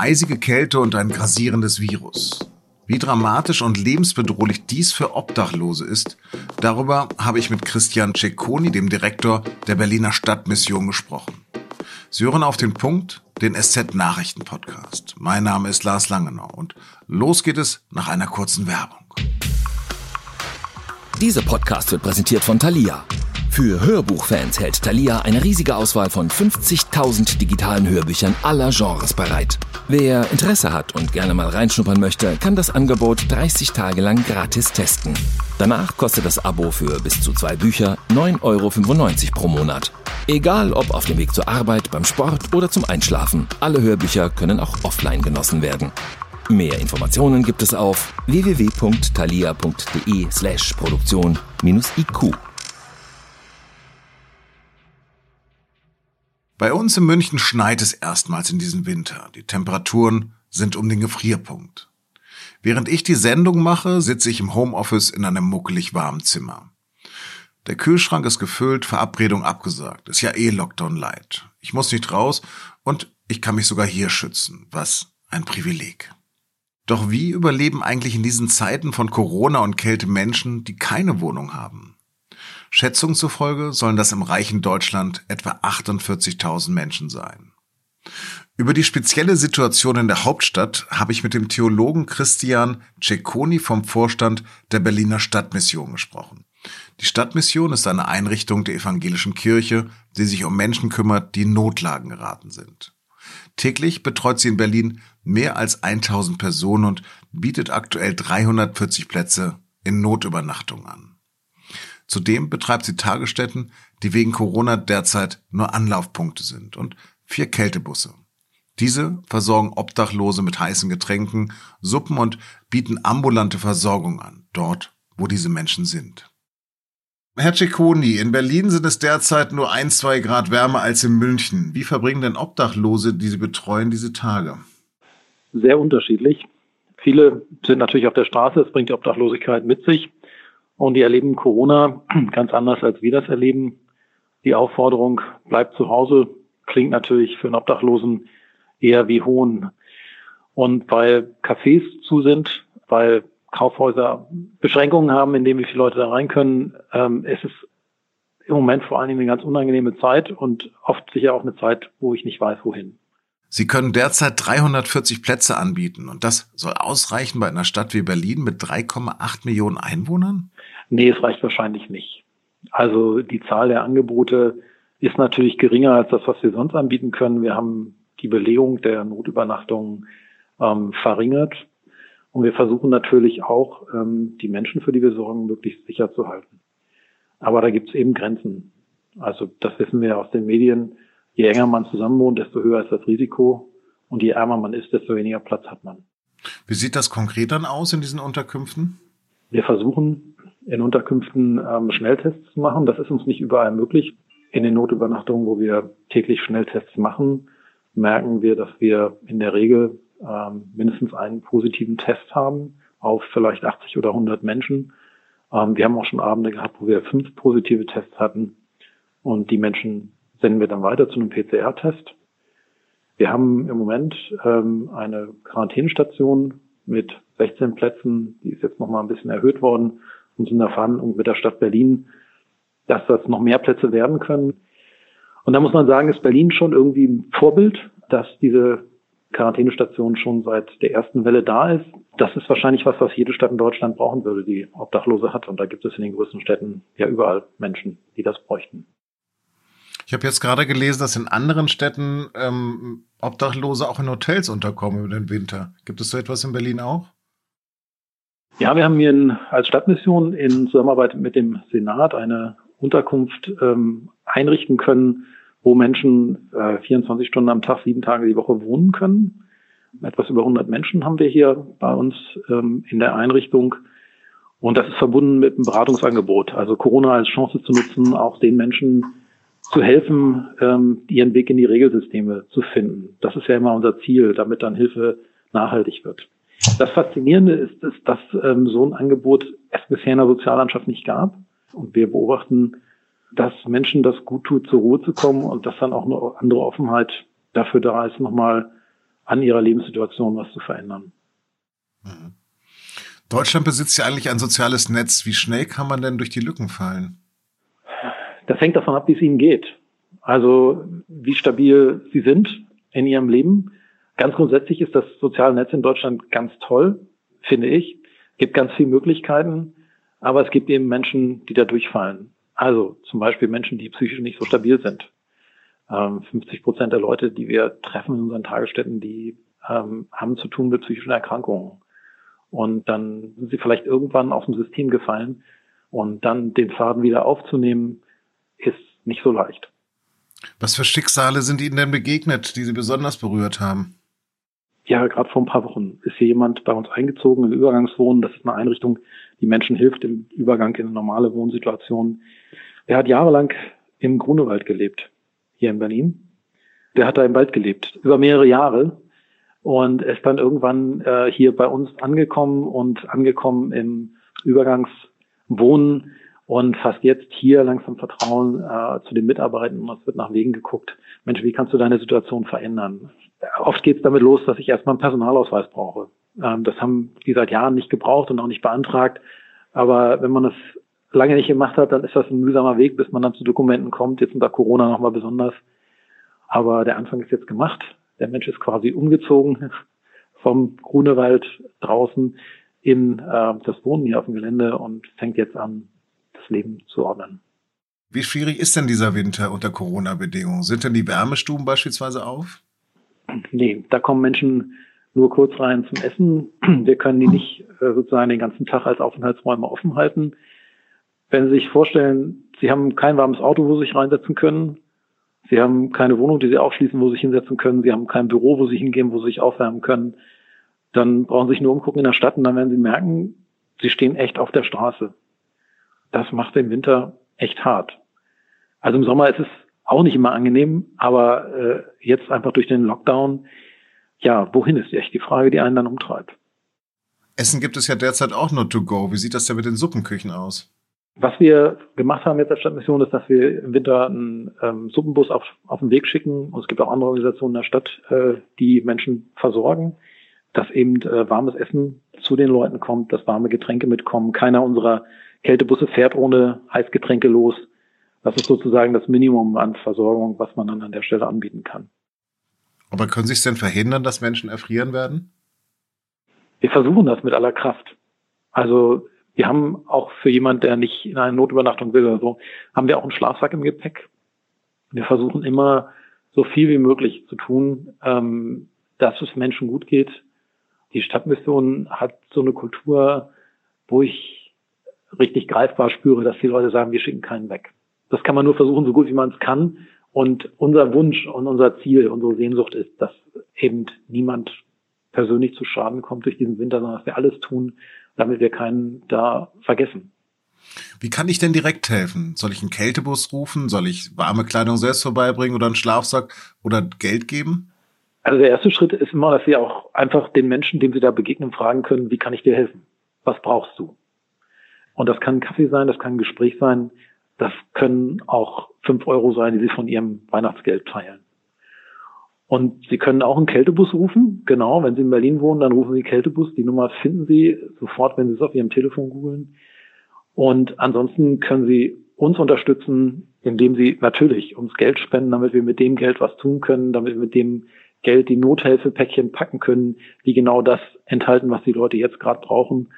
Eisige Kälte und ein grasierendes Virus. Wie dramatisch und lebensbedrohlich dies für Obdachlose ist, darüber habe ich mit Christian Cecconi, dem Direktor der Berliner Stadtmission, gesprochen. Sie hören auf den Punkt den SZ Nachrichten Podcast. Mein Name ist Lars Langenau und los geht es nach einer kurzen Werbung. Dieser Podcast wird präsentiert von Thalia. Für Hörbuchfans hält Thalia eine riesige Auswahl von 50.000 digitalen Hörbüchern aller Genres bereit. Wer Interesse hat und gerne mal reinschnuppern möchte, kann das Angebot 30 Tage lang gratis testen. Danach kostet das Abo für bis zu zwei Bücher 9,95 Euro pro Monat. Egal ob auf dem Weg zur Arbeit, beim Sport oder zum Einschlafen, alle Hörbücher können auch offline genossen werden. Mehr Informationen gibt es auf www.thalia.de slash Produktion-IQ. Bei uns in München schneit es erstmals in diesem Winter. Die Temperaturen sind um den Gefrierpunkt. Während ich die Sendung mache, sitze ich im Homeoffice in einem muckelig warmen Zimmer. Der Kühlschrank ist gefüllt, Verabredung abgesagt. Ist ja eh Lockdown light. Ich muss nicht raus und ich kann mich sogar hier schützen. Was ein Privileg. Doch wie überleben eigentlich in diesen Zeiten von Corona und Kälte Menschen, die keine Wohnung haben? Schätzungen zufolge sollen das im reichen Deutschland etwa 48.000 Menschen sein. Über die spezielle Situation in der Hauptstadt habe ich mit dem Theologen Christian Cecconi vom Vorstand der Berliner Stadtmission gesprochen. Die Stadtmission ist eine Einrichtung der evangelischen Kirche, die sich um Menschen kümmert, die in Notlagen geraten sind. Täglich betreut sie in Berlin mehr als 1000 Personen und bietet aktuell 340 Plätze in Notübernachtung an. Zudem betreibt sie Tagesstätten, die wegen Corona derzeit nur Anlaufpunkte sind und vier Kältebusse. Diese versorgen Obdachlose mit heißen Getränken, Suppen und bieten ambulante Versorgung an, dort, wo diese Menschen sind. Herr Cecconi, in Berlin sind es derzeit nur ein, zwei Grad wärmer als in München. Wie verbringen denn Obdachlose, die Sie betreuen, diese Tage? Sehr unterschiedlich. Viele sind natürlich auf der Straße, das bringt die Obdachlosigkeit mit sich. Und die erleben Corona ganz anders, als wir das erleben. Die Aufforderung, bleibt zu Hause, klingt natürlich für einen Obdachlosen eher wie Hohn. Und weil Cafés zu sind, weil Kaufhäuser Beschränkungen haben, in denen wie viele Leute da rein können, ähm, es ist im Moment vor allen Dingen eine ganz unangenehme Zeit und oft sicher auch eine Zeit, wo ich nicht weiß, wohin. Sie können derzeit 340 Plätze anbieten und das soll ausreichen bei einer Stadt wie Berlin mit 3,8 Millionen Einwohnern? Nee, es reicht wahrscheinlich nicht. Also die Zahl der Angebote ist natürlich geringer als das, was wir sonst anbieten können. Wir haben die Belegung der Notübernachtungen ähm, verringert und wir versuchen natürlich auch, ähm, die Menschen, für die wir sorgen, möglichst sicher zu halten. Aber da gibt es eben Grenzen. Also das wissen wir aus den Medien je enger man zusammen wohnt, desto höher ist das Risiko. Und je ärmer man ist, desto weniger Platz hat man. Wie sieht das konkret dann aus in diesen Unterkünften? Wir versuchen in Unterkünften ähm, Schnelltests zu machen. Das ist uns nicht überall möglich. In den Notübernachtungen, wo wir täglich Schnelltests machen, merken wir, dass wir in der Regel ähm, mindestens einen positiven Test haben auf vielleicht 80 oder 100 Menschen. Ähm, wir haben auch schon Abende gehabt, wo wir fünf positive Tests hatten und die Menschen senden wir dann weiter zu einem PCR-Test. Wir haben im Moment ähm, eine Quarantänestation mit 16 Plätzen, die ist jetzt nochmal ein bisschen erhöht worden und sind erfahren und mit der Stadt Berlin, dass das noch mehr Plätze werden können. Und da muss man sagen, ist Berlin schon irgendwie ein Vorbild, dass diese Quarantänestation schon seit der ersten Welle da ist. Das ist wahrscheinlich was, was jede Stadt in Deutschland brauchen würde, die Obdachlose hat. Und da gibt es in den größten Städten ja überall Menschen, die das bräuchten. Ich habe jetzt gerade gelesen, dass in anderen Städten ähm, Obdachlose auch in Hotels unterkommen über den Winter. Gibt es so etwas in Berlin auch? Ja, wir haben hier in, als Stadtmission in Zusammenarbeit mit dem Senat eine Unterkunft ähm, einrichten können, wo Menschen äh, 24 Stunden am Tag, sieben Tage die Woche wohnen können. Etwas über 100 Menschen haben wir hier bei uns ähm, in der Einrichtung. Und das ist verbunden mit einem Beratungsangebot. Also Corona als Chance zu nutzen, auch den Menschen zu helfen, ähm, ihren Weg in die Regelsysteme zu finden. Das ist ja immer unser Ziel, damit dann Hilfe nachhaltig wird. Das Faszinierende ist, ist dass ähm, so ein Angebot es bisher in der Soziallandschaft nicht gab. Und wir beobachten, dass Menschen das gut tut, zur Ruhe zu kommen und dass dann auch eine andere Offenheit dafür da ist, nochmal an ihrer Lebenssituation was zu verändern. Mhm. Deutschland besitzt ja eigentlich ein soziales Netz. Wie schnell kann man denn durch die Lücken fallen? Das hängt davon ab, wie es ihnen geht. Also wie stabil sie sind in ihrem Leben. Ganz grundsätzlich ist das soziale Netz in Deutschland ganz toll, finde ich. Es gibt ganz viele Möglichkeiten, aber es gibt eben Menschen, die da durchfallen. Also zum Beispiel Menschen, die psychisch nicht so stabil sind. 50 ähm, Prozent der Leute, die wir treffen in unseren Tagesstätten, die ähm, haben zu tun mit psychischen Erkrankungen. Und dann sind sie vielleicht irgendwann aus dem System gefallen. Und dann den Faden wieder aufzunehmen, ist nicht so leicht. Was für Schicksale sind Ihnen denn begegnet, die Sie besonders berührt haben? Ja, gerade vor ein paar Wochen ist hier jemand bei uns eingezogen in Übergangswohnen. Das ist eine Einrichtung, die Menschen hilft im Übergang in eine normale Wohnsituation. Er hat jahrelang im Grunewald gelebt, hier in Berlin. Der hat da im Wald gelebt, über mehrere Jahre und ist dann irgendwann äh, hier bei uns angekommen und angekommen im Übergangswohnen und fast jetzt hier langsam Vertrauen äh, zu den Mitarbeitern und es wird nach Wegen geguckt. Mensch, wie kannst du deine Situation verändern? Oft geht es damit los, dass ich erstmal einen Personalausweis brauche. Ähm, das haben die seit Jahren nicht gebraucht und auch nicht beantragt. Aber wenn man das lange nicht gemacht hat, dann ist das ein mühsamer Weg, bis man dann zu Dokumenten kommt. Jetzt unter Corona nochmal besonders. Aber der Anfang ist jetzt gemacht. Der Mensch ist quasi umgezogen vom Grunewald draußen in äh, das Wohnen hier auf dem Gelände und fängt jetzt an, das Leben zu ordnen. Wie schwierig ist denn dieser Winter unter Corona-Bedingungen? Sind denn die Wärmestuben beispielsweise auf? Nee, da kommen Menschen nur kurz rein zum Essen. Wir können die nicht äh, sozusagen den ganzen Tag als Aufenthaltsräume offen halten. Wenn Sie sich vorstellen, Sie haben kein warmes Auto, wo Sie sich reinsetzen können, Sie haben keine Wohnung, die Sie aufschließen, wo Sie sich hinsetzen können. Sie haben kein Büro, wo Sie hingehen, wo Sie sich aufwärmen können. Dann brauchen Sie sich nur umgucken in der Stadt und dann werden Sie merken, Sie stehen echt auf der Straße. Das macht den Winter echt hart. Also im Sommer ist es auch nicht immer angenehm, aber äh, jetzt einfach durch den Lockdown, ja, wohin ist echt die Frage, die einen dann umtreibt. Essen gibt es ja derzeit auch nur to go. Wie sieht das denn mit den Suppenküchen aus? Was wir gemacht haben jetzt als Stadtmission ist, dass wir im Winter einen ähm, Suppenbus auf, auf den Weg schicken. Und es gibt auch andere Organisationen in der Stadt, äh, die Menschen versorgen, dass eben äh, warmes Essen zu den Leuten kommt, dass warme Getränke mitkommen. Keiner unserer Kältebusse fährt ohne Heißgetränke los. Das ist sozusagen das Minimum an Versorgung, was man dann an der Stelle anbieten kann. Aber können Sie es denn verhindern, dass Menschen erfrieren werden? Wir versuchen das mit aller Kraft. Also wir haben auch für jemand, der nicht in eine Notübernachtung will oder so, haben wir auch einen Schlafsack im Gepäck. Wir versuchen immer so viel wie möglich zu tun, ähm, dass es Menschen gut geht. Die Stadtmission hat so eine Kultur, wo ich richtig greifbar spüre, dass die Leute sagen, wir schicken keinen weg. Das kann man nur versuchen, so gut wie man es kann. Und unser Wunsch und unser Ziel, unsere Sehnsucht ist, dass eben niemand persönlich zu Schaden kommt durch diesen Winter, sondern dass wir alles tun, damit wir keinen da vergessen. Wie kann ich denn direkt helfen? Soll ich einen Kältebus rufen? Soll ich warme Kleidung selbst vorbeibringen oder einen Schlafsack oder Geld geben? Also der erste Schritt ist immer, dass Sie auch einfach den Menschen, dem Sie da begegnen, fragen können, wie kann ich dir helfen? Was brauchst du? Und das kann Kaffee sein, das kann ein Gespräch sein, das können auch fünf Euro sein, die Sie von Ihrem Weihnachtsgeld teilen. Und Sie können auch einen Kältebus rufen. Genau, wenn Sie in Berlin wohnen, dann rufen Sie Kältebus. Die Nummer finden Sie sofort, wenn Sie es auf Ihrem Telefon googeln. Und ansonsten können Sie uns unterstützen, indem Sie natürlich uns Geld spenden, damit wir mit dem Geld was tun können, damit wir mit dem Geld die Nothilfepäckchen packen können, die genau das enthalten, was die Leute jetzt gerade brauchen.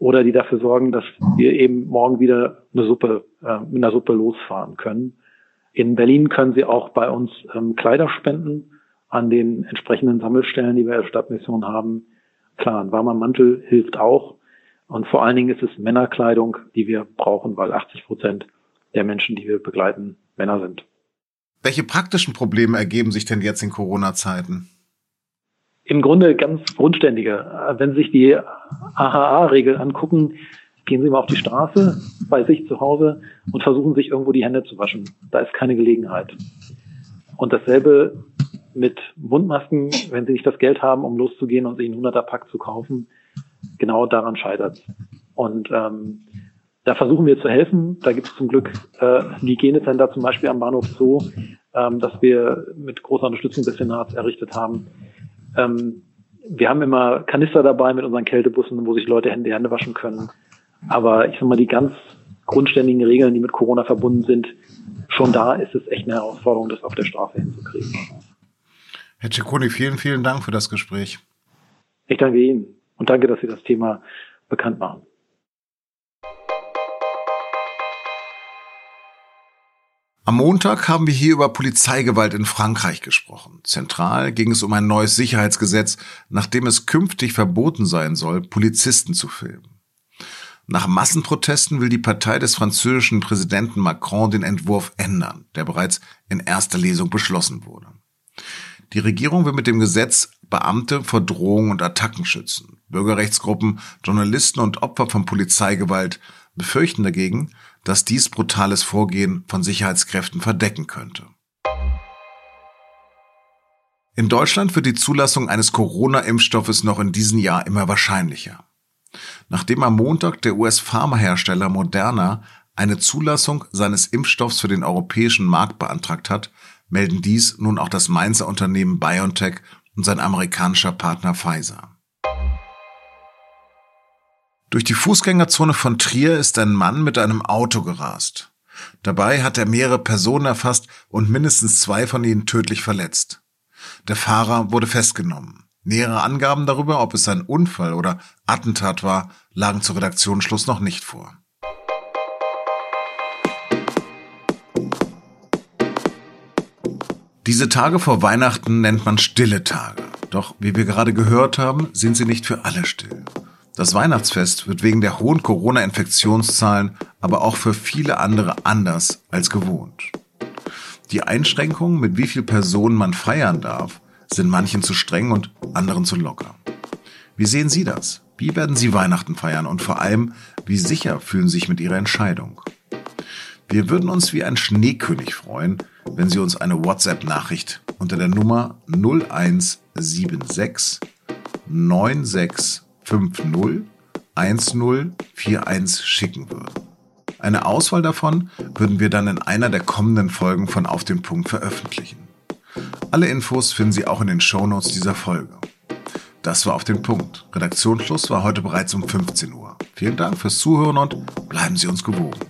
Oder die dafür sorgen, dass wir eben morgen wieder eine Suppe, äh, mit einer Suppe losfahren können. In Berlin können Sie auch bei uns ähm, Kleider spenden an den entsprechenden Sammelstellen, die wir als Stadtmission haben. Klar, ein warmer Mantel hilft auch. Und vor allen Dingen ist es Männerkleidung, die wir brauchen, weil 80 Prozent der Menschen, die wir begleiten, Männer sind. Welche praktischen Probleme ergeben sich denn jetzt in Corona-Zeiten? Im Grunde ganz grundständige. Wenn Sie sich die AHA-Regel angucken, gehen Sie mal auf die Straße bei sich zu Hause und versuchen sich irgendwo die Hände zu waschen. Da ist keine Gelegenheit. Und dasselbe mit Mundmasken, wenn sie nicht das Geld haben, um loszugehen und sich einen 100er Pack zu kaufen, genau daran scheitert. Und ähm, da versuchen wir zu helfen. Da gibt es zum Glück äh, ein Hygienecenter zum Beispiel am Bahnhof Zoo, ähm, das wir mit großer Unterstützung des Senats errichtet haben, Ähm, wir haben immer Kanister dabei mit unseren Kältebussen, wo sich Leute Hände, Hände waschen können. Aber ich sag mal, die ganz grundständigen Regeln, die mit Corona verbunden sind, schon da ist es echt eine Herausforderung, das auf der Straße hinzukriegen. Herr Ciccone, vielen, vielen Dank für das Gespräch. Ich danke Ihnen und danke, dass Sie das Thema bekannt machen. Am Montag haben wir hier über Polizeigewalt in Frankreich gesprochen. Zentral ging es um ein neues Sicherheitsgesetz, nachdem es künftig verboten sein soll, Polizisten zu filmen. Nach Massenprotesten will die Partei des französischen Präsidenten Macron den Entwurf ändern, der bereits in erster Lesung beschlossen wurde. Die Regierung will mit dem Gesetz Beamte vor Drohungen und Attacken schützen. Bürgerrechtsgruppen, Journalisten und Opfer von Polizeigewalt befürchten dagegen, dass dies brutales Vorgehen von Sicherheitskräften verdecken könnte. In Deutschland wird die Zulassung eines Corona-Impfstoffes noch in diesem Jahr immer wahrscheinlicher. Nachdem am Montag der US-Pharmahersteller Moderna eine Zulassung seines Impfstoffs für den europäischen Markt beantragt hat, melden dies nun auch das Mainzer Unternehmen BioNTech und sein amerikanischer Partner Pfizer. Durch die Fußgängerzone von Trier ist ein Mann mit einem Auto gerast. Dabei hat er mehrere Personen erfasst und mindestens zwei von ihnen tödlich verletzt. Der Fahrer wurde festgenommen. Nähere Angaben darüber, ob es ein Unfall oder Attentat war, lagen zu Redaktionsschluss noch nicht vor. Diese Tage vor Weihnachten nennt man stille Tage. Doch wie wir gerade gehört haben, sind sie nicht für alle still. Das Weihnachtsfest wird wegen der hohen Corona-Infektionszahlen aber auch für viele andere anders als gewohnt. Die Einschränkungen, mit wie viel Personen man feiern darf, sind manchen zu streng und anderen zu locker. Wie sehen Sie das? Wie werden Sie Weihnachten feiern und vor allem, wie sicher fühlen Sie sich mit Ihrer Entscheidung? Wir würden uns wie ein Schneekönig freuen, wenn Sie uns eine WhatsApp-Nachricht unter der Nummer 0176 9650 1041 schicken würden. Eine Auswahl davon würden wir dann in einer der kommenden Folgen von Auf den Punkt veröffentlichen. Alle Infos finden Sie auch in den Shownotes dieser Folge. Das war auf den Punkt. Redaktionsschluss war heute bereits um 15 Uhr. Vielen Dank fürs Zuhören und bleiben Sie uns gewogen.